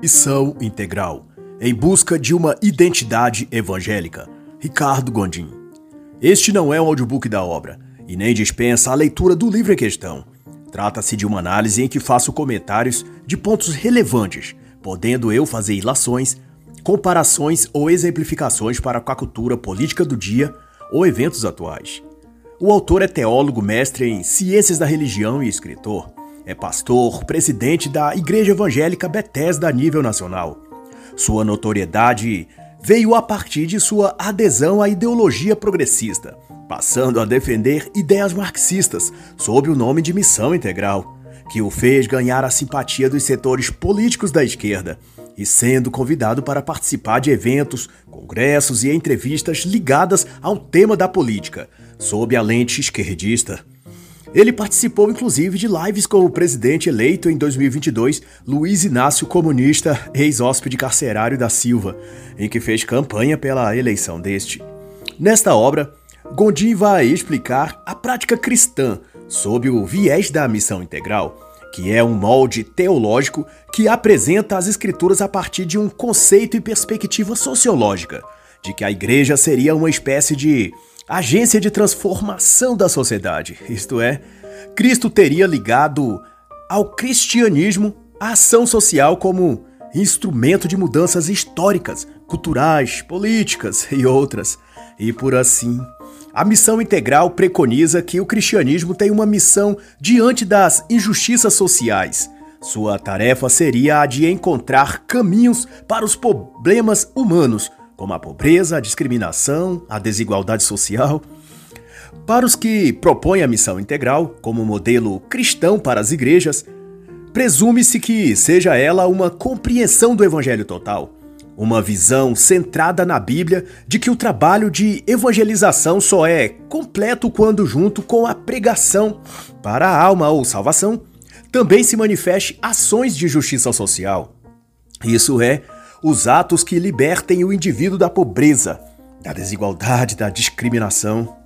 Missão Integral Em busca de uma identidade evangélica. Ricardo Gondim. Este não é um audiobook da obra e nem dispensa a leitura do livro em questão. Trata-se de uma análise em que faço comentários de pontos relevantes, podendo eu fazer ilações, comparações ou exemplificações para com a cultura política do dia ou eventos atuais. O autor é teólogo, mestre em ciências da religião e escritor. É pastor, presidente da Igreja Evangélica Bethesda a nível nacional. Sua notoriedade veio a partir de sua adesão à ideologia progressista, passando a defender ideias marxistas sob o nome de Missão Integral, que o fez ganhar a simpatia dos setores políticos da esquerda e sendo convidado para participar de eventos, congressos e entrevistas ligadas ao tema da política, sob a lente esquerdista. Ele participou inclusive de lives com o presidente eleito em 2022, Luiz Inácio Comunista, ex-hóspede carcerário da Silva, em que fez campanha pela eleição deste. Nesta obra, Gondim vai explicar a prática cristã sob o viés da missão integral, que é um molde teológico que apresenta as escrituras a partir de um conceito e perspectiva sociológica, de que a igreja seria uma espécie de agência de transformação da sociedade, isto é, Cristo teria ligado ao cristianismo a ação social como instrumento de mudanças históricas, culturais, políticas e outras. E por assim, a missão integral preconiza que o cristianismo tem uma missão diante das injustiças sociais. Sua tarefa seria a de encontrar caminhos para os problemas humanos, como a pobreza, a discriminação, a desigualdade social. Para os que propõem a missão integral como modelo cristão para as igrejas, presume-se que seja ela uma compreensão do evangelho total, uma visão centrada na Bíblia de que o trabalho de evangelização só é completo quando, junto com a pregação para a alma ou salvação, também se manifeste ações de justiça social. Isso é, os atos que libertem o indivíduo da pobreza, da desigualdade, da discriminação.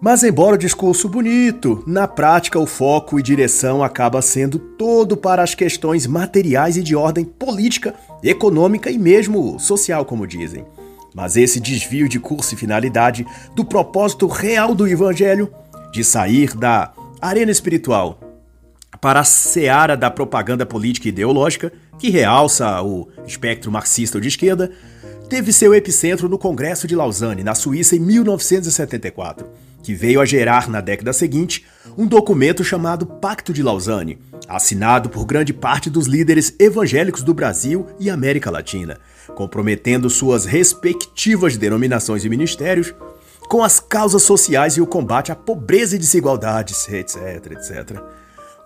Mas, embora o discurso bonito, na prática o foco e direção acaba sendo todo para as questões materiais e de ordem política, econômica e mesmo social, como dizem. Mas esse desvio de curso e finalidade do propósito real do Evangelho, de sair da arena espiritual para a seara da propaganda política e ideológica, que realça o espectro marxista de esquerda, teve seu epicentro no Congresso de Lausanne, na Suíça, em 1974, que veio a gerar, na década seguinte, um documento chamado Pacto de Lausanne, assinado por grande parte dos líderes evangélicos do Brasil e América Latina, comprometendo suas respectivas denominações e ministérios com as causas sociais e o combate à pobreza e desigualdades, etc, etc.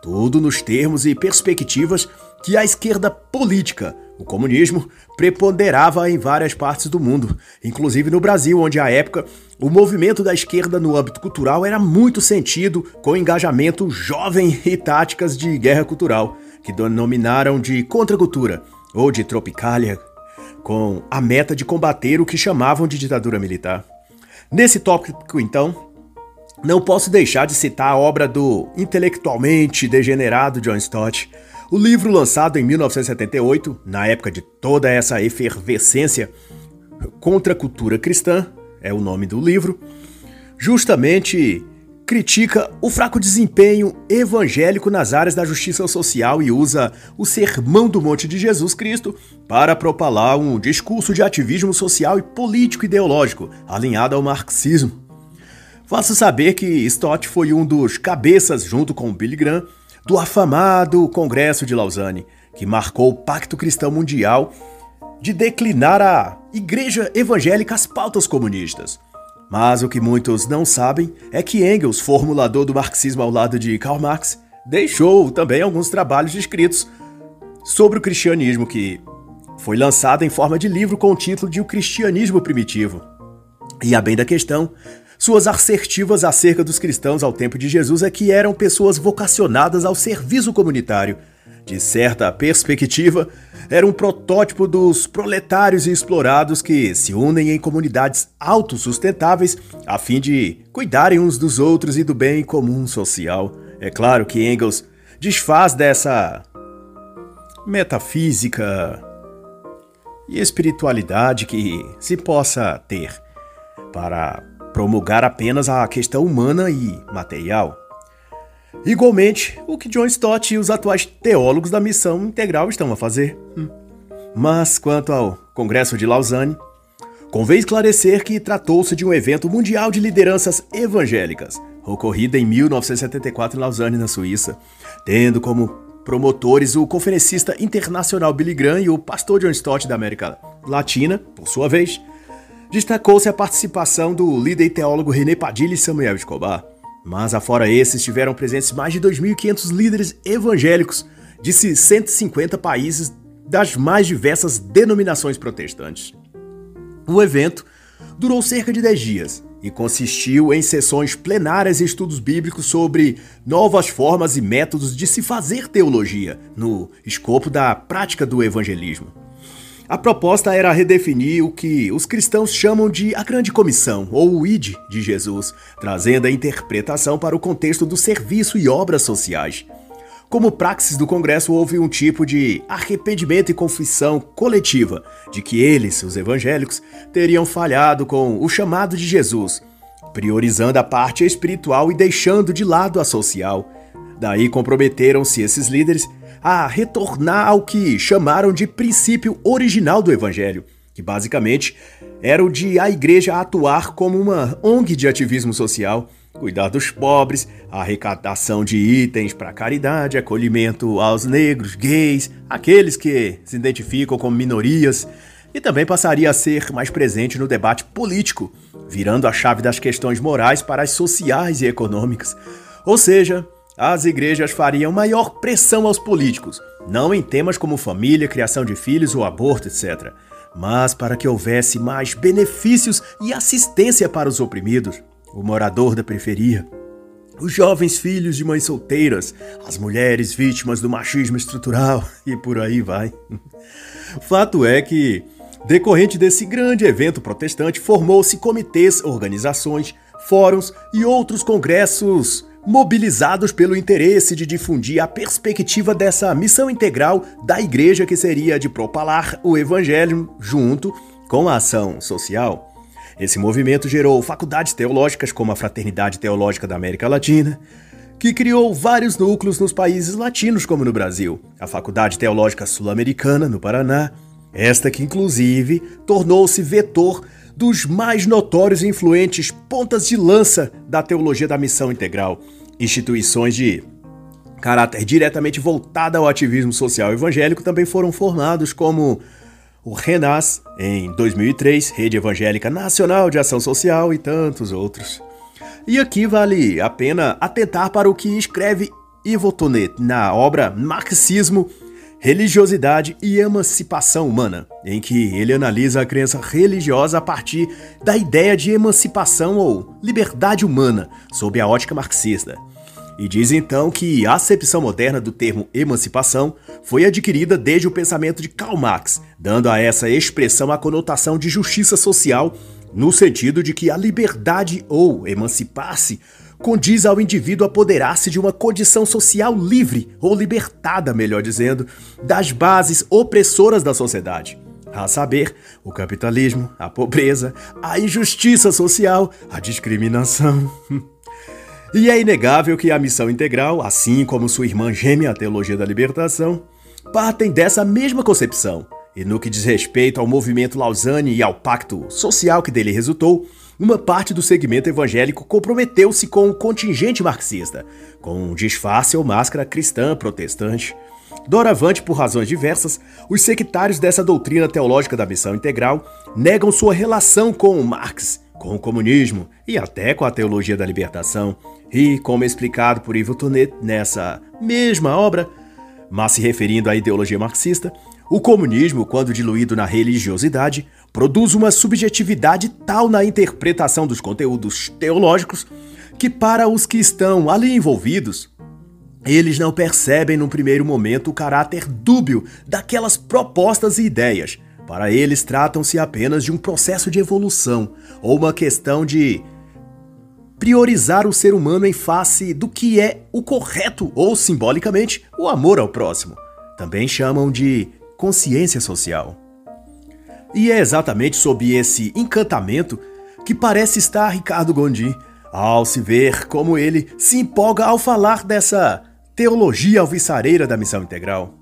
Tudo nos termos e perspectivas que a esquerda política, o comunismo, preponderava em várias partes do mundo, inclusive no Brasil, onde à época o movimento da esquerda no âmbito cultural era muito sentido com engajamento jovem e táticas de guerra cultural, que denominaram de contracultura ou de tropicália, com a meta de combater o que chamavam de ditadura militar. Nesse tópico, então, não posso deixar de citar a obra do intelectualmente degenerado John Stott. O livro lançado em 1978, na época de toda essa efervescência contra a cultura cristã, é o nome do livro, justamente critica o fraco desempenho evangélico nas áreas da justiça social e usa o Sermão do Monte de Jesus Cristo para propalar um discurso de ativismo social e político ideológico alinhado ao marxismo. Faço saber que Stott foi um dos cabeças, junto com Billy Graham, do afamado Congresso de Lausanne, que marcou o Pacto Cristão Mundial de declinar a Igreja Evangélica as pautas comunistas. Mas o que muitos não sabem é que Engels, formulador do marxismo ao lado de Karl Marx, deixou também alguns trabalhos escritos sobre o cristianismo que foi lançado em forma de livro com o título de O Cristianismo Primitivo. E a bem da questão, suas assertivas acerca dos cristãos ao tempo de Jesus é que eram pessoas vocacionadas ao serviço comunitário. De certa perspectiva, era um protótipo dos proletários e explorados que se unem em comunidades autossustentáveis a fim de cuidarem uns dos outros e do bem comum social. É claro que Engels desfaz dessa metafísica e espiritualidade que se possa ter para promulgar apenas a questão humana e material. Igualmente, o que John Stott e os atuais teólogos da missão integral estão a fazer. Hum. Mas quanto ao Congresso de Lausanne, convém esclarecer que tratou-se de um evento mundial de lideranças evangélicas, ocorrido em 1974 em Lausanne, na Suíça, tendo como promotores o conferencista internacional Billy Graham e o pastor John Stott da América Latina, por sua vez, destacou-se a participação do líder e teólogo René Padilha e Samuel Escobar. Mas afora esses, estiveram presentes mais de 2.500 líderes evangélicos de 150 países das mais diversas denominações protestantes. O evento durou cerca de 10 dias e consistiu em sessões plenárias e estudos bíblicos sobre novas formas e métodos de se fazer teologia no escopo da prática do evangelismo. A proposta era redefinir o que os cristãos chamam de a Grande Comissão, ou o ID de Jesus, trazendo a interpretação para o contexto do serviço e obras sociais. Como praxis do Congresso, houve um tipo de arrependimento e confissão coletiva de que eles, os evangélicos, teriam falhado com o chamado de Jesus, priorizando a parte espiritual e deixando de lado a social. Daí comprometeram-se esses líderes a retornar ao que chamaram de princípio original do Evangelho, que basicamente era o de a igreja atuar como uma ONG de ativismo social, cuidar dos pobres, arrecadação de itens para caridade, acolhimento aos negros, gays, aqueles que se identificam como minorias, e também passaria a ser mais presente no debate político, virando a chave das questões morais para as sociais e econômicas. Ou seja, as igrejas fariam maior pressão aos políticos, não em temas como família, criação de filhos ou aborto, etc., mas para que houvesse mais benefícios e assistência para os oprimidos, o morador da periferia, os jovens filhos de mães solteiras, as mulheres vítimas do machismo estrutural e por aí vai. Fato é que, decorrente desse grande evento protestante, formou-se comitês, organizações, fóruns e outros congressos mobilizados pelo interesse de difundir a perspectiva dessa missão integral da igreja que seria de propalar o evangelho junto com a ação social. Esse movimento gerou faculdades teológicas como a Fraternidade Teológica da América Latina, que criou vários núcleos nos países latinos como no Brasil, a Faculdade Teológica Sul-Americana no Paraná, esta que inclusive tornou-se vetor dos mais notórios e influentes pontas de lança da teologia da missão integral, instituições de caráter diretamente voltada ao ativismo social evangélico também foram formados como o RENAS, em 2003, Rede Evangélica Nacional de Ação Social e tantos outros. E aqui vale a pena atentar para o que escreve Ivo Tonet na obra Marxismo Religiosidade e Emancipação Humana, em que ele analisa a crença religiosa a partir da ideia de emancipação ou liberdade humana, sob a ótica marxista. E diz então que a acepção moderna do termo emancipação foi adquirida desde o pensamento de Karl Marx, dando a essa expressão a conotação de justiça social, no sentido de que a liberdade ou emancipar-se condiz ao indivíduo apoderar-se de uma condição social livre, ou libertada, melhor dizendo, das bases opressoras da sociedade. A saber, o capitalismo, a pobreza, a injustiça social, a discriminação. E é inegável que a missão integral, assim como sua irmã gêmea, a Teologia da Libertação, partem dessa mesma concepção. E no que diz respeito ao movimento Lausanne e ao pacto social que dele resultou, uma parte do segmento evangélico comprometeu-se com o contingente marxista, com um disfarce ou máscara cristã protestante. Doravante, por razões diversas, os sectários dessa doutrina teológica da missão integral negam sua relação com Marx, com o comunismo e até com a teologia da libertação. E, como explicado por Ivo Tonet nessa mesma obra, mas se referindo à ideologia marxista, o comunismo, quando diluído na religiosidade, produz uma subjetividade tal na interpretação dos conteúdos teológicos que, para os que estão ali envolvidos, eles não percebem no primeiro momento o caráter dúbio daquelas propostas e ideias. Para eles, tratam-se apenas de um processo de evolução ou uma questão de priorizar o ser humano em face do que é o correto ou, simbolicamente, o amor ao próximo. também chamam de consciência social. E é exatamente sob esse encantamento que parece estar Ricardo Gondim ao se ver como ele se empolga ao falar dessa teologia alvissareira da missão integral.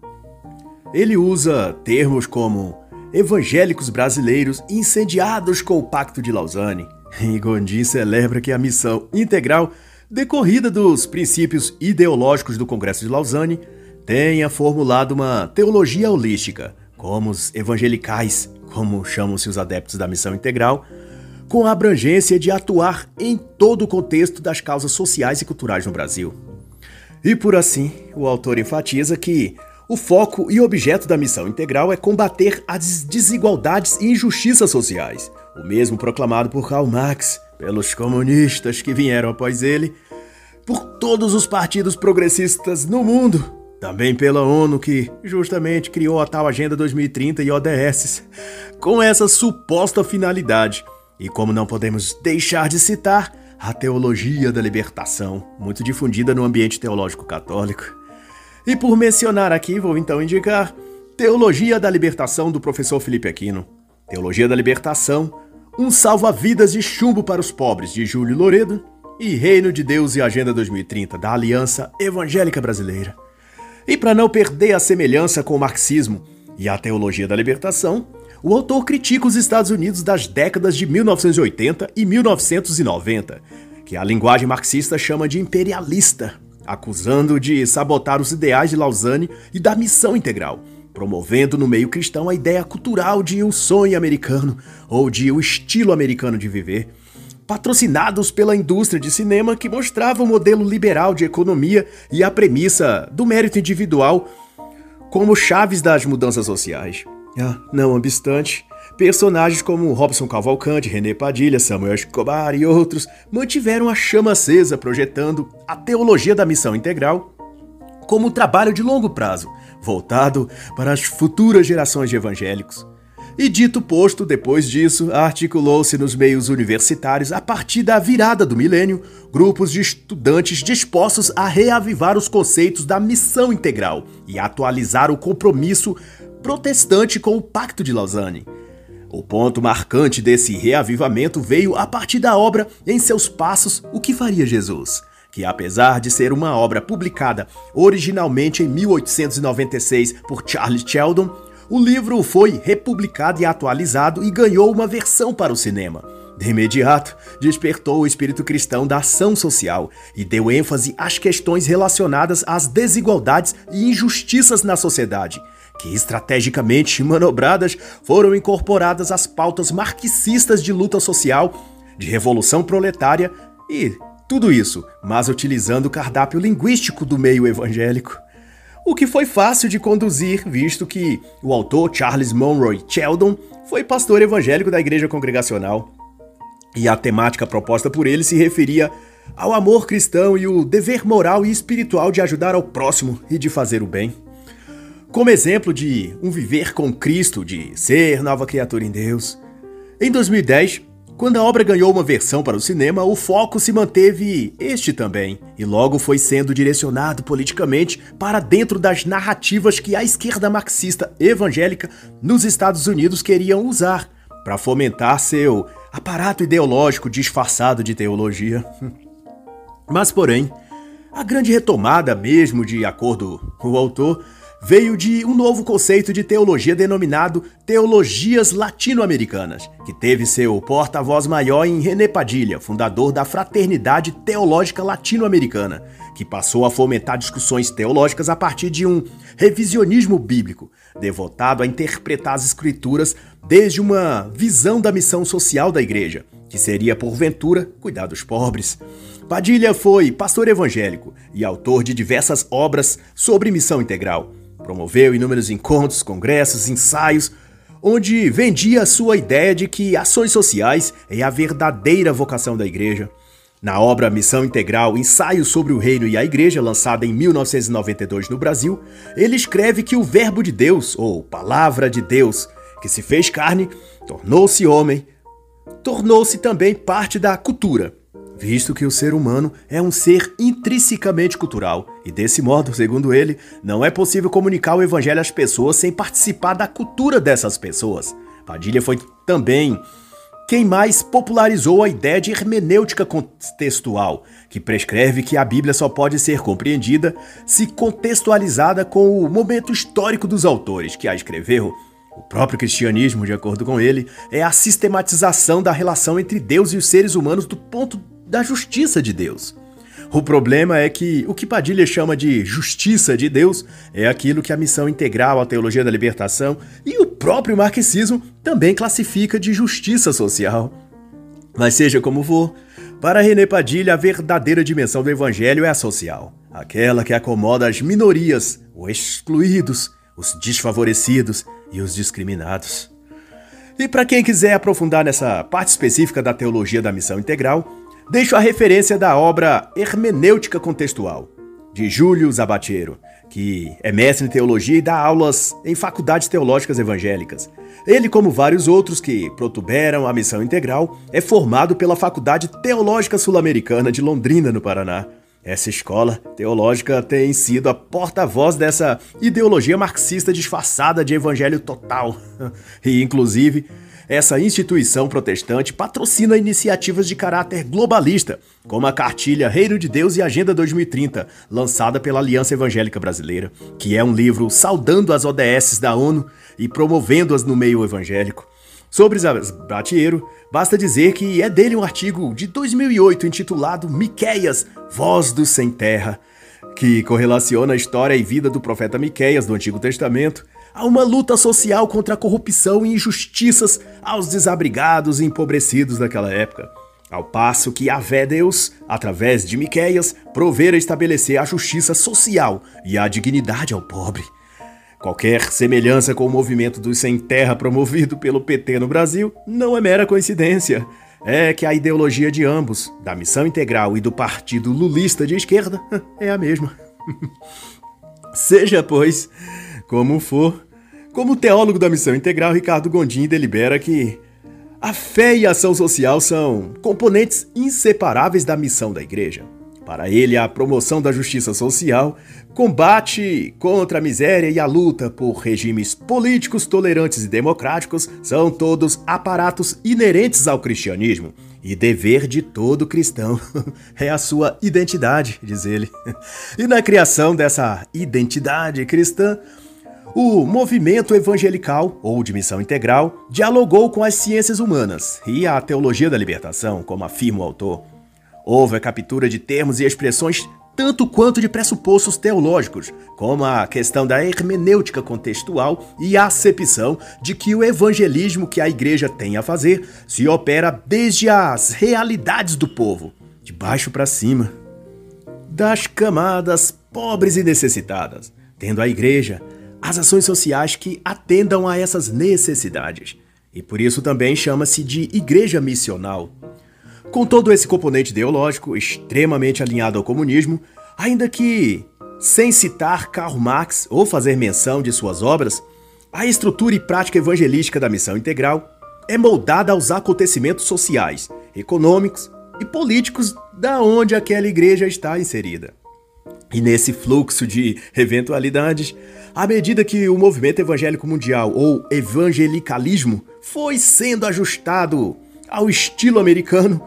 Ele usa termos como evangélicos brasileiros incendiados com o Pacto de Lausanne. E Gondim celebra que a missão integral, decorrida dos princípios ideológicos do Congresso de Lausanne, tenha formulado uma teologia holística, como os evangelicais, como chamam-se os adeptos da missão integral, com a abrangência de atuar em todo o contexto das causas sociais e culturais no Brasil. E por assim, o autor enfatiza que o foco e objeto da missão integral é combater as desigualdades e injustiças sociais, o mesmo proclamado por Karl Marx, pelos comunistas que vieram após ele, por todos os partidos progressistas no mundo, também pela ONU que justamente criou a tal Agenda 2030 e ODS, com essa suposta finalidade e como não podemos deixar de citar, a teologia da libertação, muito difundida no ambiente teológico católico. E por mencionar aqui, vou então indicar Teologia da Libertação do professor Felipe Aquino. Teologia da Libertação, um salva-vidas de chumbo para os pobres, de Júlio Loredo, e Reino de Deus e Agenda 2030, da Aliança Evangélica Brasileira. E para não perder a semelhança com o marxismo e a teologia da libertação, o autor critica os Estados Unidos das décadas de 1980 e 1990, que a linguagem marxista chama de imperialista, acusando de sabotar os ideais de Lausanne e da missão integral, promovendo no meio cristão a ideia cultural de um sonho americano ou de o um estilo americano de viver, patrocinados pela indústria de cinema que mostrava o modelo liberal de economia e a premissa do mérito individual como chaves das mudanças sociais. Ah, não obstante, personagens como Robson Cavalcante, René Padilha, Samuel Escobar e outros mantiveram a chama acesa, projetando a teologia da missão integral como trabalho de longo prazo, voltado para as futuras gerações de evangélicos. E dito posto, depois disso, articulou-se nos meios universitários, a partir da virada do milênio, grupos de estudantes dispostos a reavivar os conceitos da missão integral e atualizar o compromisso protestante com o Pacto de Lausanne. O ponto marcante desse reavivamento veio a partir da obra Em Seus Passos, O que Faria Jesus, que apesar de ser uma obra publicada originalmente em 1896 por Charles Sheldon, o livro foi republicado e atualizado e ganhou uma versão para o cinema. De imediato, despertou o espírito cristão da ação social e deu ênfase às questões relacionadas às desigualdades e injustiças na sociedade, que estrategicamente manobradas foram incorporadas às pautas marxistas de luta social, de revolução proletária e tudo isso, mas utilizando o cardápio linguístico do meio evangélico. O que foi fácil de conduzir, visto que o autor Charles Monroe Sheldon foi pastor evangélico da Igreja Congregacional. E a temática proposta por ele se referia ao amor cristão e o dever moral e espiritual de ajudar ao próximo e de fazer o bem como exemplo de um viver com Cristo, de ser nova criatura em Deus. Em 2010, quando a obra ganhou uma versão para o cinema, o foco se manteve este também, e logo foi sendo direcionado politicamente para dentro das narrativas que a esquerda marxista evangélica nos Estados Unidos queriam usar para fomentar seu aparato ideológico disfarçado de teologia. Mas, porém, a grande retomada mesmo, de acordo com o autor, veio de um novo conceito de teologia denominado Teologias Latino-Americanas, que teve seu porta-voz maior em René Padilha, fundador da Fraternidade Teológica Latino-Americana, que passou a fomentar discussões teológicas a partir de um revisionismo bíblico, devotado a interpretar as escrituras desde uma visão da missão social da igreja, que seria, porventura, cuidar dos pobres. Padilha foi pastor evangélico e autor de diversas obras sobre missão integral Promoveu inúmeros encontros, congressos, ensaios, onde vendia a sua ideia de que ações sociais é a verdadeira vocação da igreja. Na obra Missão Integral, Ensaio sobre o Reino e a Igreja, lançada em 1992 no Brasil, ele escreve que o Verbo de Deus, ou Palavra de Deus, que se fez carne, tornou-se homem, tornou-se também parte da cultura, visto que o ser humano é um ser intrinsecamente cultural E desse modo, segundo ele, não é possível comunicar o evangelho às pessoas sem participar da cultura dessas pessoas. Padilha foi também quem mais popularizou a ideia de hermenêutica contextual, que prescreve que a Bíblia só pode ser compreendida se contextualizada com o momento histórico dos autores que a escreveu. O próprio cristianismo, de acordo com ele, é a sistematização da relação entre Deus e os seres humanos do ponto da justiça de Deus. O problema é que o que Padilha chama de justiça de Deus é aquilo que a missão integral, a teologia da libertação e o próprio marxismo também classifica de justiça social. Mas seja como for, para René Padilha, a verdadeira dimensão do evangelho é a social, aquela que acomoda as minorias, os excluídos, os desfavorecidos e os discriminados. E para quem quiser aprofundar nessa parte específica da teologia da missão integral, deixo a referência da obra Hermenêutica Contextual, de Júlio Zabatiero, que é mestre em teologia e dá aulas em faculdades teológicas evangélicas. Ele, como vários outros que protuberam a missão integral, é formado pela Faculdade Teológica Sul-Americana de Londrina, no Paraná. Essa escola teológica tem sido a porta-voz dessa ideologia marxista disfarçada de evangelho total. E, inclusive, essa instituição protestante patrocina iniciativas de caráter globalista, como a cartilha Reino de Deus e Agenda 2030, lançada pela Aliança Evangélica Brasileira, que é um livro saudando as ODS da ONU e promovendo-as no meio evangélico. Sobre Zabatiero, basta dizer que é dele um artigo de 2008 intitulado Miqueias, Voz do Sem Terra, que correlaciona a história e vida do profeta Miqueias do Antigo Testamento a uma luta social contra a corrupção e injustiças aos desabrigados e empobrecidos daquela época. Ao passo que Yahvé Deus, através de Miqueias, provera estabelecer a justiça social e a dignidade ao pobre. Qualquer semelhança com o movimento dos sem terra promovido pelo PT no Brasil não é mera coincidência. É que a ideologia de ambos, da missão integral e do partido lulista de esquerda, é a mesma. Seja, pois, como for, como teólogo da missão integral, Ricardo Gondim delibera que a fé e a ação social são componentes inseparáveis da missão da igreja. Para ele, a promoção da justiça social, combate contra a miséria e a luta por regimes políticos tolerantes e democráticos são todos aparatos inerentes ao cristianismo e dever de todo cristão. é a sua identidade, diz ele. E na criação dessa identidade cristã, o movimento evangelical, ou de missão integral, dialogou com as ciências humanas e a teologia da libertação, como afirma o autor. Houve a captura de termos e expressões tanto quanto de pressupostos teológicos, como a questão da hermenêutica contextual e a acepção de que o evangelismo que a igreja tem a fazer se opera desde as realidades do povo, de baixo para cima, das camadas pobres e necessitadas, tendo a igreja as ações sociais que atendam a essas necessidades. E por isso também chama-se de igreja missional. Com todo esse componente ideológico extremamente alinhado ao comunismo, ainda que sem citar Karl Marx ou fazer menção de suas obras, a estrutura e prática evangelística da missão integral é moldada aos acontecimentos sociais, econômicos e políticos da onde aquela igreja está inserida. E nesse fluxo de eventualidades, à medida que o movimento evangélico mundial, ou evangelicalismo, foi sendo ajustado ao estilo americano,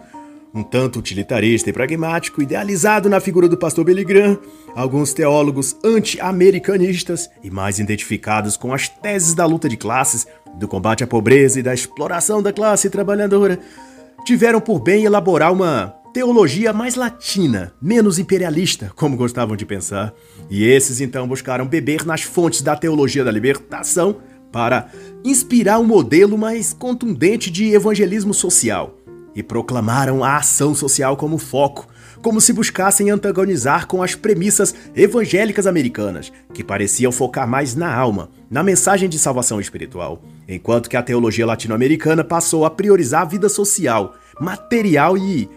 um tanto utilitarista e pragmático, idealizado na figura do pastor Billy Graham, alguns teólogos anti-americanistas e mais identificados com as teses da luta de classes, do combate à pobreza e da exploração da classe trabalhadora, tiveram por bem elaborar uma teologia mais latina, menos imperialista, como gostavam de pensar. E esses então buscaram beber nas fontes da teologia da libertação para inspirar um modelo mais contundente de evangelismo social. E proclamaram a ação social como foco, como se buscassem antagonizar com as premissas evangélicas americanas, que pareciam focar mais na alma, na mensagem de salvação espiritual, enquanto que a teologia latino-americana passou a priorizar a vida social, material e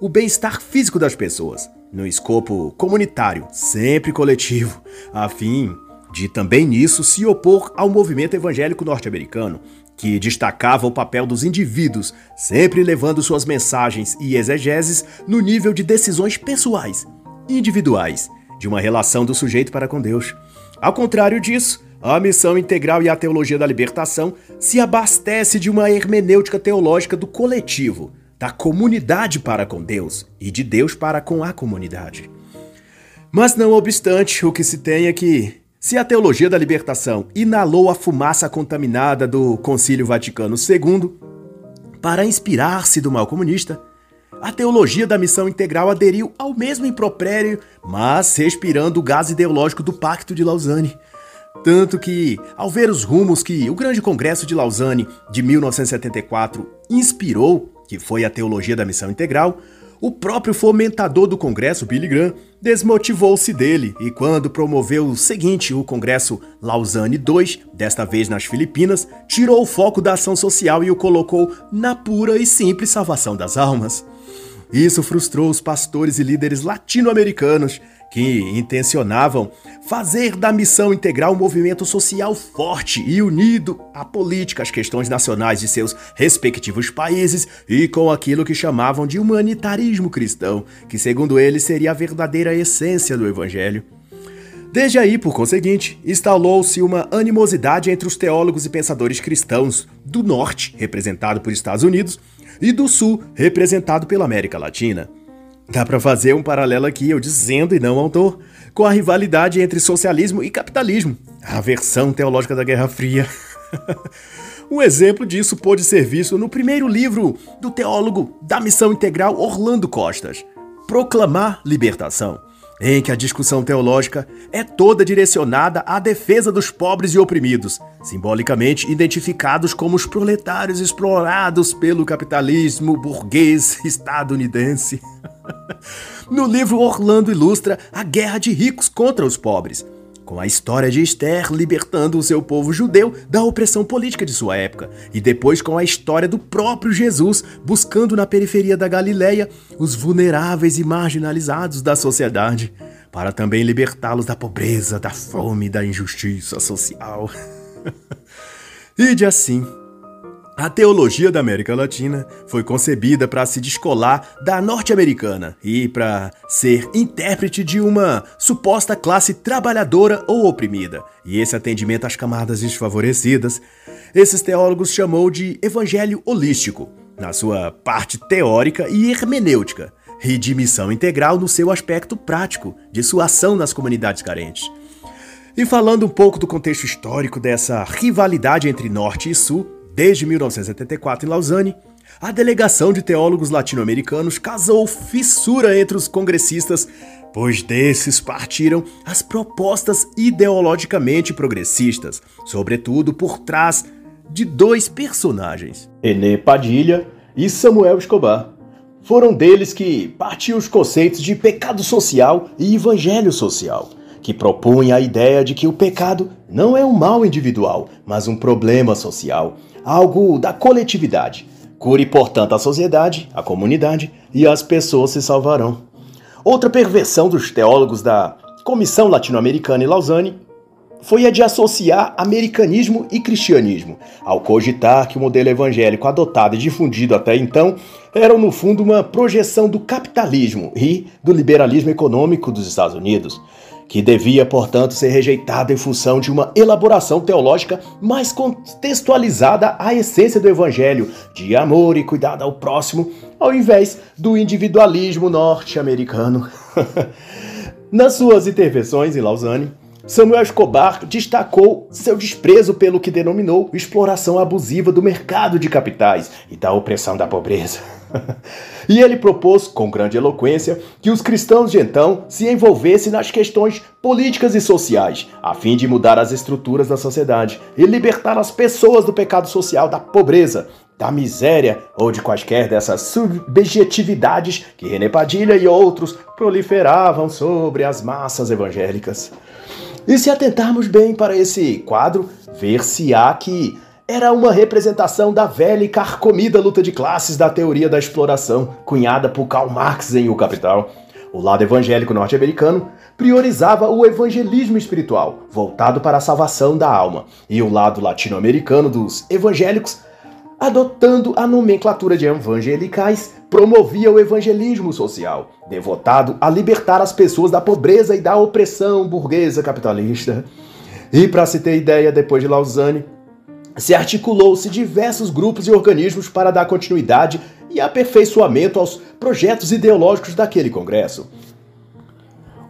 o bem-estar físico das pessoas, no escopo comunitário, sempre coletivo, a fim de também nisso se opor ao movimento evangélico norte-americano, que destacava o papel dos indivíduos, sempre levando suas mensagens e exegeses no nível de decisões pessoais, individuais, de uma relação do sujeito para com Deus. Ao contrário disso, a missão integral e a teologia da libertação se abastece de uma hermenêutica teológica do coletivo, da comunidade para com Deus e de Deus para com a comunidade. Mas não obstante, o que se tem é que, se a teologia da libertação inalou a fumaça contaminada do Concílio Vaticano II para inspirar-se do mal comunista, a teologia da missão integral aderiu ao mesmo impropério, mas respirando o gás ideológico do Pacto de Lausanne. Tanto que, ao ver os rumos que o Grande Congresso de Lausanne de 1974 inspirou, que foi a teologia da missão integral, o próprio fomentador do Congresso, Billy Graham, desmotivou-se dele e, quando promoveu o seguinte, o Congresso Lausanne II, desta vez nas Filipinas, tirou o foco da ação social e o colocou na pura e simples salvação das almas. Isso frustrou os pastores e líderes latino-americanos que intencionavam fazer da missão integral um movimento social forte e unido à política, às questões nacionais de seus respectivos países e com aquilo que chamavam de humanitarismo cristão, que segundo eles seria a verdadeira essência do evangelho. Desde aí, por conseguinte, instalou-se uma animosidade entre os teólogos e pensadores cristãos do Norte, representado por Estados Unidos, e do Sul, representado pela América Latina. Dá para fazer um paralelo aqui, eu dizendo e não autor, com a rivalidade entre socialismo e capitalismo, a versão teológica da Guerra Fria. um exemplo disso pôde ser visto no primeiro livro do teólogo da Missão Integral Orlando Costas, Proclamar Libertação em que a discussão teológica é toda direcionada à defesa dos pobres e oprimidos, simbolicamente identificados como os proletários explorados pelo capitalismo burguês estadunidense. no livro, Orlando ilustra a guerra de ricos contra os pobres com a história de Esther libertando o seu povo judeu da opressão política de sua época, e depois com a história do próprio Jesus buscando na periferia da Galileia os vulneráveis e marginalizados da sociedade, para também libertá-los da pobreza, da fome, da injustiça social. e de assim, a teologia da América Latina foi concebida para se descolar da norte-americana e para ser intérprete de uma suposta classe trabalhadora ou oprimida. E esse atendimento às camadas desfavorecidas, esses teólogos chamou de evangelho holístico, na sua parte teórica e hermenêutica, e de missão integral no seu aspecto prático, de sua ação nas comunidades carentes. E falando um pouco do contexto histórico dessa rivalidade entre Norte e Sul, Desde 1974, em Lausanne, a delegação de teólogos latino-americanos casou fissura entre os congressistas, pois desses partiram as propostas ideologicamente progressistas, sobretudo por trás de dois personagens, Ené Padilha e Samuel Escobar. Foram deles que partiam os conceitos de pecado social e evangelho social, que propunha a ideia de que o pecado não é um mal individual, mas um problema social, algo da coletividade. Cure, portanto, a sociedade, a comunidade e as pessoas se salvarão. Outra perversão dos teólogos da Comissão Latino-Americana em Lausanne foi a de associar americanismo e cristianismo, ao cogitar que o modelo evangélico adotado e difundido até então eram, no fundo, uma projeção do capitalismo e do liberalismo econômico dos Estados Unidos que devia, portanto, ser rejeitado em função de uma elaboração teológica mais contextualizada à essência do Evangelho, de amor e cuidado ao próximo, ao invés do individualismo norte-americano. Nas suas intervenções em Lausanne, Samuel Escobar destacou seu desprezo pelo que denominou exploração abusiva do mercado de capitais e da opressão da pobreza. e ele propôs, com grande eloquência, que os cristãos de então se envolvessem nas questões políticas e sociais, a fim de mudar as estruturas da sociedade e libertar as pessoas do pecado social, da pobreza, da miséria ou de quaisquer dessas subjetividades que René Padilha e outros proliferavam sobre as massas evangélicas. E se atentarmos bem para esse quadro, ver-se-á que era uma representação da velha e carcomida luta de classes da teoria da exploração, cunhada por Karl Marx em O Capital. O lado evangélico norte-americano priorizava o evangelismo espiritual, voltado para a salvação da alma, e o lado latino-americano dos evangélicos, adotando a nomenclatura de evangelicais, promovia o evangelismo social, devotado a libertar as pessoas da pobreza e da opressão burguesa capitalista. E para se ter ideia, depois de Lausanne, se articulou-se diversos grupos e organismos para dar continuidade e aperfeiçoamento aos projetos ideológicos daquele congresso.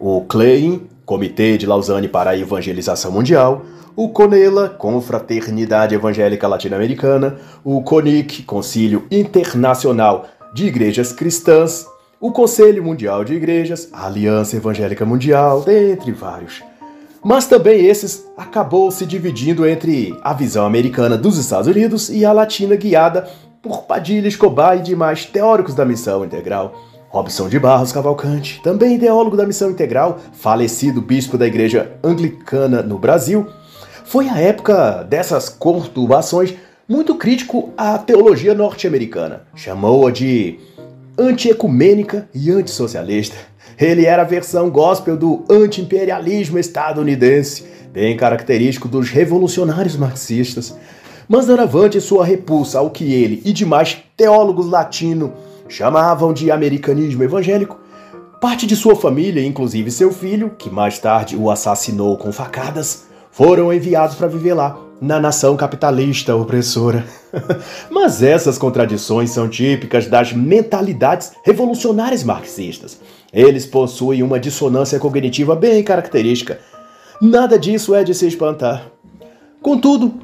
O CLEIN, Comitê de Lausanne para a Evangelização Mundial, o CONELA, Confraternidade Evangélica Latino-Americana, o CONIC, Concílio Internacional de Igrejas Cristãs, o Conselho Mundial de Igrejas, a Aliança Evangélica Mundial, dentre vários. Mas também esses acabou se dividindo entre a visão americana dos Estados Unidos e a latina guiada por Padilha Escobar e demais teóricos da missão integral. Robson de Barros Cavalcante, também ideólogo da missão integral, falecido bispo da igreja anglicana no Brasil, foi a época dessas conturbações muito crítico à teologia norte-americana. Chamou-a de antiecumênica e antissocialista. Ele era a versão gospel do anti-imperialismo estadunidense, bem característico dos revolucionários marxistas. Mas avante sua repulsa ao que ele e demais teólogos latinos chamavam de americanismo evangélico, parte de sua família, inclusive seu filho, que mais tarde o assassinou com facadas, foram enviados para viver lá, na nação capitalista opressora. Mas essas contradições são típicas das mentalidades revolucionárias marxistas. Eles possuem uma dissonância cognitiva bem característica. Nada disso é de se espantar. Contudo,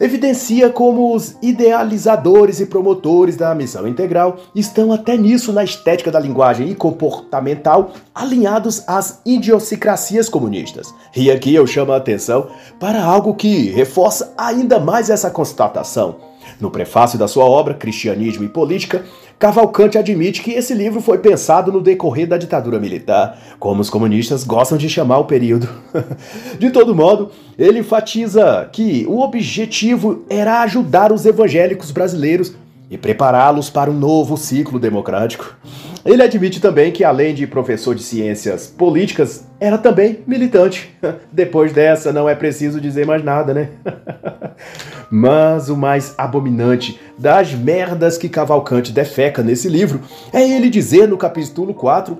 evidencia como os idealizadores e promotores da missão integral estão até nisso na estética da linguagem e comportamental alinhados às idiosincrasias comunistas. E aqui eu chamo a atenção para algo que reforça ainda mais essa constatação. No prefácio da sua obra, Cristianismo e Política, Cavalcante admite que esse livro foi pensado no decorrer da ditadura militar, como os comunistas gostam de chamar o período. de todo modo, ele enfatiza que o objetivo era ajudar os evangélicos brasileiros e prepará-los para um novo ciclo democrático. Ele admite também que, além de professor de ciências políticas, era também militante. Depois dessa, não é preciso dizer mais nada, né? Mas o mais abominante das merdas que Cavalcante defeca nesse livro é ele dizer no capítulo 4,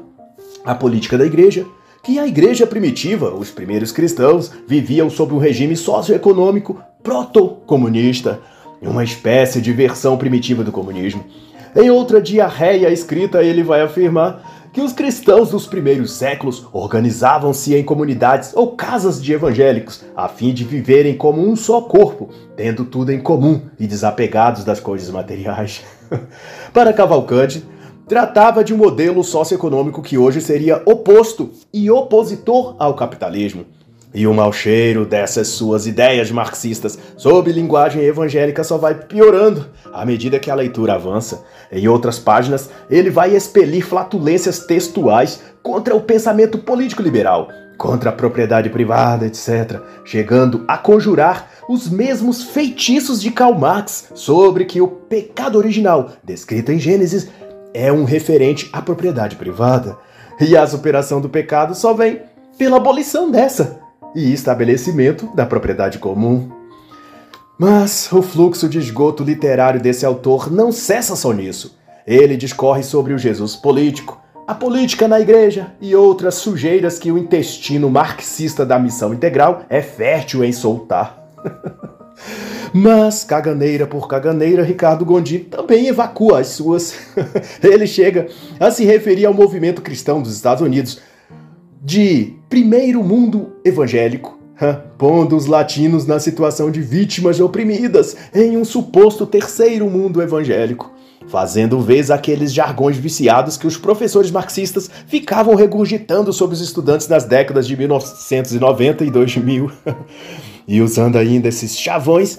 A Política da Igreja, que a igreja primitiva, os primeiros cristãos, viviam sob um regime socioeconômico proto-comunista, uma espécie de versão primitiva do comunismo. Em outra diarreia escrita, ele vai afirmar que os cristãos dos primeiros séculos organizavam-se em comunidades ou casas de evangélicos, a fim de viverem como um só corpo, tendo tudo em comum e desapegados das coisas materiais. Para Cavalcante, tratava de um modelo socioeconômico que hoje seria oposto e opositor ao capitalismo. E o mau cheiro dessas suas ideias marxistas sob linguagem evangélica só vai piorando à medida que a leitura avança. Em outras páginas, ele vai expelir flatulências textuais contra o pensamento político liberal, contra a propriedade privada, etc., chegando a conjurar os mesmos feitiços de Karl Marx sobre que o pecado original, descrito em Gênesis, é um referente à propriedade privada. E a superação do pecado só vem pela abolição dessa e estabelecimento da propriedade comum. Mas o fluxo de esgoto literário desse autor não cessa só nisso. Ele discorre sobre o Jesus político, a política na igreja e outras sujeiras que o intestino marxista da missão integral é fértil em soltar. Mas, caganeira por caganeira, Ricardo Gondim também evacua as suas. Ele chega a se referir ao movimento cristão dos Estados Unidos de primeiro mundo evangélico, pondo os latinos na situação de vítimas oprimidas em um suposto terceiro mundo evangélico, fazendo vez aqueles jargões viciados que os professores marxistas ficavam regurgitando sobre os estudantes nas décadas de 1990 e 2000. e usando ainda esses chavões,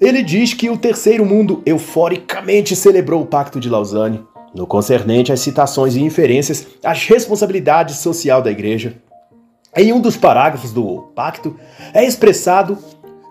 ele diz que o terceiro mundo euforicamente celebrou o Pacto de Lausanne, no concernente às citações e inferências às responsabilidades social da Igreja. Em um dos parágrafos do pacto é expressado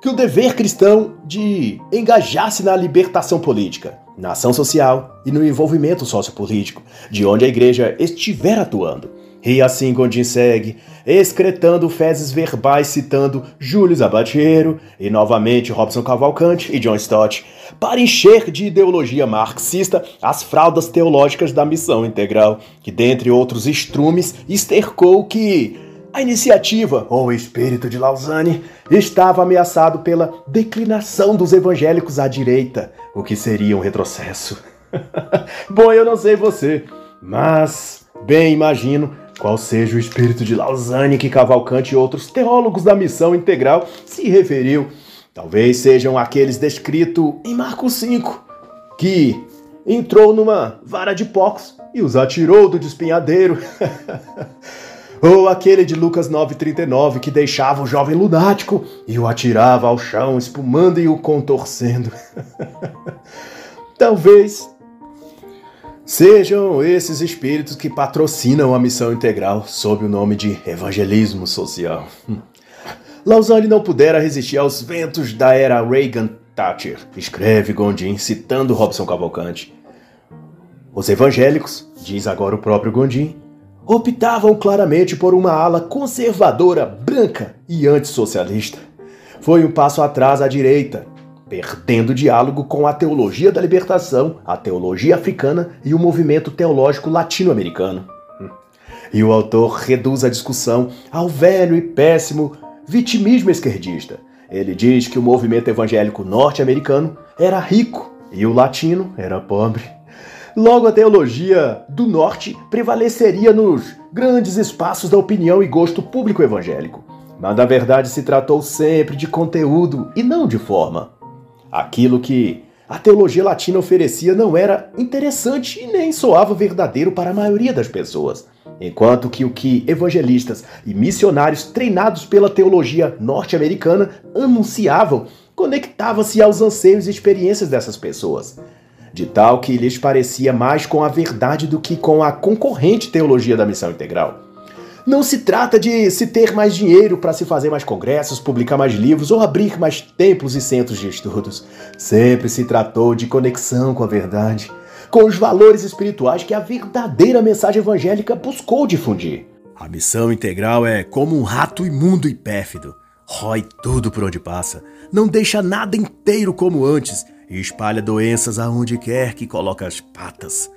que o dever cristão de engajar-se na libertação política, na ação social e no envolvimento sociopolítico, de onde a igreja estiver atuando. E assim Gondim segue, excretando fezes verbais citando Júlio Zabatiero e novamente Robson Cavalcante e John Stott, para encher de ideologia marxista as fraldas teológicas da missão integral, que dentre outros estrumes estercou que a iniciativa, ou o espírito de Lausanne, estava ameaçado pela declinação dos evangélicos à direita, o que seria um retrocesso. Bom, eu não sei você, mas bem imagino qual seja o espírito de Lausanne que Cavalcante e outros teólogos da missão integral se referiu. Talvez sejam aqueles descritos em Marcos 5, que entrou numa vara de porcos e os atirou do despenhadeiro. Ou aquele de Lucas 9,39 que deixava o jovem lunático e o atirava ao chão, espumando e o contorcendo. Talvez Sejam esses espíritos que patrocinam a missão integral sob o nome de evangelismo social. Lausanne não pudera resistir aos ventos da era Reagan-Thatcher, escreve Gondim citando Robson Cavalcante. Os evangélicos, diz agora o próprio Gondim, optavam claramente por uma ala conservadora, branca e antissocialista. Foi um passo atrás à direita, perdendo diálogo com a teologia da libertação, a teologia africana e o movimento teológico latino-americano. E o autor reduz a discussão ao velho e péssimo vitimismo esquerdista. Ele diz que o movimento evangélico norte-americano era rico e o latino era pobre. Logo, a teologia do norte prevaleceria nos grandes espaços da opinião e gosto público evangélico. Mas na verdade se tratou sempre de conteúdo e não de forma. Aquilo que a teologia latina oferecia não era interessante e nem soava verdadeiro para a maioria das pessoas. Enquanto que o que evangelistas e missionários treinados pela teologia norte-americana anunciavam conectava-se aos anseios e experiências dessas pessoas, de tal que lhes parecia mais com a verdade do que com a concorrente teologia da missão integral. Não se trata de se ter mais dinheiro para se fazer mais congressos, publicar mais livros ou abrir mais templos e centros de estudos. Sempre se tratou de conexão com a verdade, com os valores espirituais que a verdadeira mensagem evangélica buscou difundir. A missão integral é como um rato imundo e pérfido. Rói tudo por onde passa, não deixa nada inteiro como antes e espalha doenças aonde quer que coloca as patas.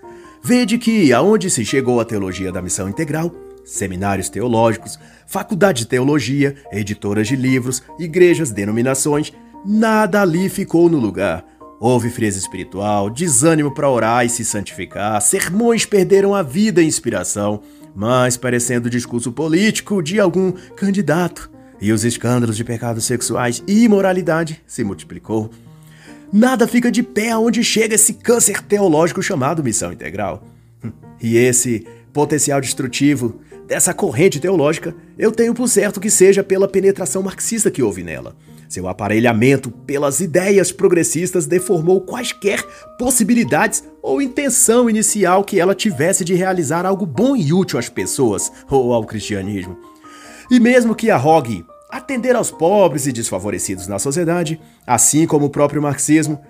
Vede que, aonde se chegou a teologia da missão integral, seminários teológicos, faculdade de teologia, editoras de livros, igrejas, denominações, nada ali ficou no lugar. Houve frieza espiritual, desânimo para orar e se santificar, sermões perderam a vida e inspiração, mas parecendo discurso político de algum candidato. E os escândalos de pecados sexuais e imoralidade se multiplicou. Nada fica de pé aonde chega esse câncer teológico chamado missão integral. E esse potencial destrutivo dessa corrente teológica, eu tenho por certo que seja pela penetração marxista que houve nela. Seu aparelhamento pelas ideias progressistas deformou quaisquer possibilidades ou intenção inicial que ela tivesse de realizar algo bom e útil às pessoas ou ao cristianismo. E mesmo que arrogue atender aos pobres e desfavorecidos na sociedade, assim como o próprio marxismo,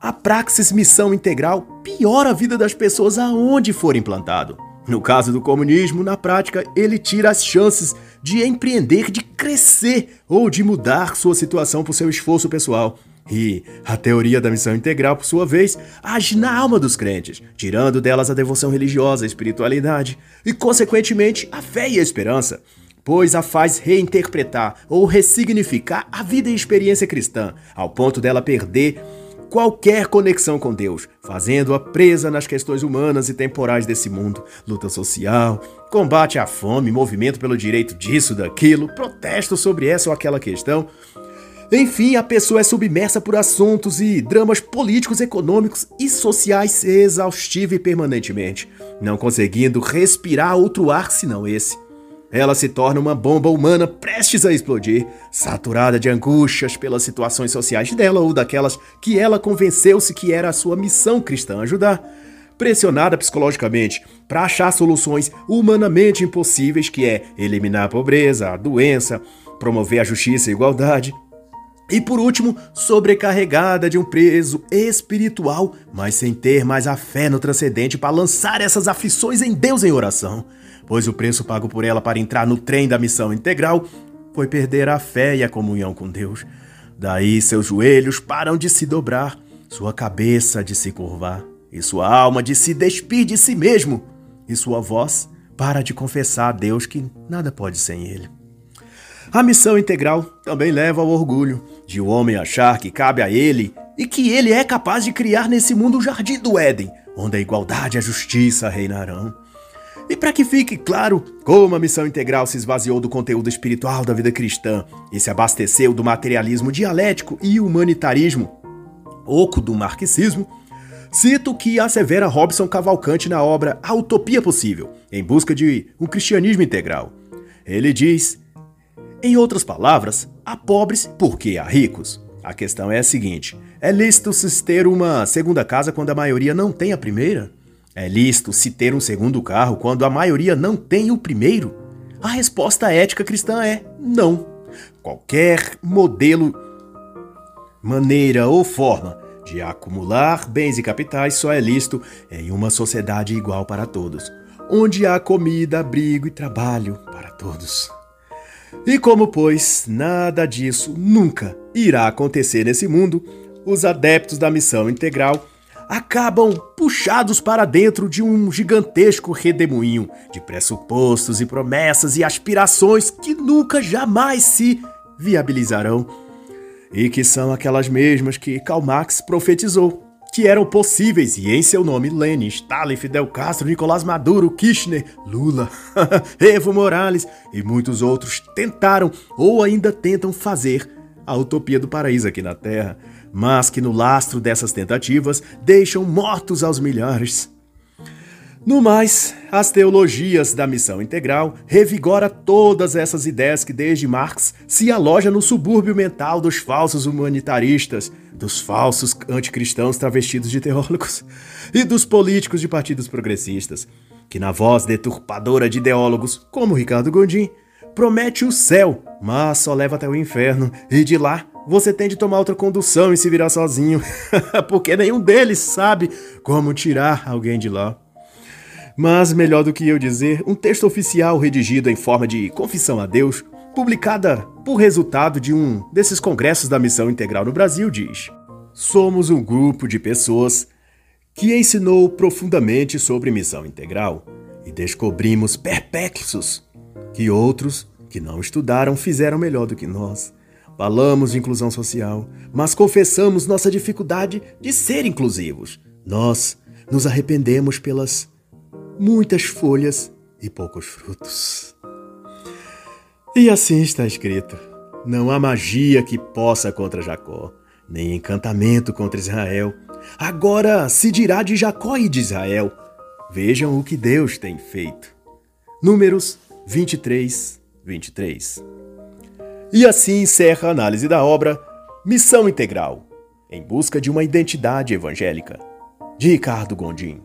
a praxis missão integral piora a vida das pessoas aonde for implantado. No caso do comunismo, na prática, ele tira as chances de empreender, de crescer ou de mudar sua situação por seu esforço pessoal. E a teoria da missão integral, por sua vez, age na alma dos crentes, tirando delas a devoção religiosa, a espiritualidade e, consequentemente, a fé e a esperança, pois a faz reinterpretar ou ressignificar a vida e experiência cristã, ao ponto dela perder qualquer conexão com Deus, fazendo-a presa nas questões humanas e temporais desse mundo, luta social, combate à fome, movimento pelo direito disso, daquilo, protesto sobre essa ou aquela questão. Enfim, a pessoa é submersa por assuntos e dramas políticos, econômicos e sociais exaustiva e permanentemente, não conseguindo respirar outro ar senão esse. Ela se torna uma bomba humana prestes a explodir, saturada de angústias pelas situações sociais dela ou daquelas que ela convenceu-se que era a sua missão cristã ajudar. Pressionada psicologicamente para achar soluções humanamente impossíveis, que é eliminar a pobreza, a doença, promover a justiça e a igualdade. E por último, sobrecarregada de um preso espiritual, mas sem ter mais a fé no transcendente para lançar essas aflições em Deus em oração pois o preço pago por ela para entrar no trem da missão integral foi perder a fé e a comunhão com Deus. Daí seus joelhos param de se dobrar, sua cabeça de se curvar, e sua alma de se despir de si mesmo, e sua voz para de confessar a Deus que nada pode sem ele. A missão integral também leva ao orgulho de o homem achar que cabe a ele e que ele é capaz de criar nesse mundo o jardim do Éden, onde a igualdade e a justiça reinarão. E para que fique claro como a missão integral se esvaziou do conteúdo espiritual da vida cristã e se abasteceu do materialismo dialético e humanitarismo, oco do marxismo, cito que assevera Robson Cavalcante na obra A Utopia Possível, em busca de um cristianismo integral. Ele diz: Em outras palavras, há pobres porque há ricos. A questão é a seguinte: é lícito se ter uma segunda casa quando a maioria não tem a primeira? É lícito se ter um segundo carro quando a maioria não tem o primeiro? A resposta ética cristã é não. Qualquer modelo, maneira ou forma de acumular bens e capitais só é lícito em uma sociedade igual para todos, onde há comida, abrigo e trabalho para todos. E como, pois, nada disso nunca irá acontecer nesse mundo, os adeptos da missão integral acabam puxados para dentro de um gigantesco redemoinho de pressupostos e promessas e aspirações que nunca jamais se viabilizarão e que são aquelas mesmas que Karl Marx profetizou que eram possíveis e em seu nome Lenin, Stalin, Fidel Castro, Nicolás Maduro, Kirchner, Lula, Evo Morales e muitos outros tentaram ou ainda tentam fazer a utopia do paraíso aqui na Terra mas que no lastro dessas tentativas deixam mortos aos milhares. No mais, as teologias da missão integral revigora todas essas ideias que desde Marx se aloja no subúrbio mental dos falsos humanitaristas, dos falsos anticristãos travestidos de teólogos e dos políticos de partidos progressistas, que na voz deturpadora de ideólogos como Ricardo Gondim promete o céu, mas só leva até o inferno e de lá você tem de tomar outra condução e se virar sozinho, porque nenhum deles sabe como tirar alguém de lá. Mas melhor do que eu dizer, um texto oficial redigido em forma de confissão a Deus, publicada por resultado de um desses congressos da Missão Integral no Brasil, diz: Somos um grupo de pessoas que ensinou profundamente sobre missão integral e descobrimos perplexos que outros que não estudaram fizeram melhor do que nós. Falamos de inclusão social, mas confessamos nossa dificuldade de ser inclusivos. Nós nos arrependemos pelas muitas folhas e poucos frutos. E assim está escrito: Não há magia que possa contra Jacó, nem encantamento contra Israel. Agora se dirá de Jacó e de Israel: Vejam o que Deus tem feito. Números 23, 23. E assim encerra a análise da obra Missão Integral Em Busca de uma Identidade Evangélica, de Ricardo Gondim.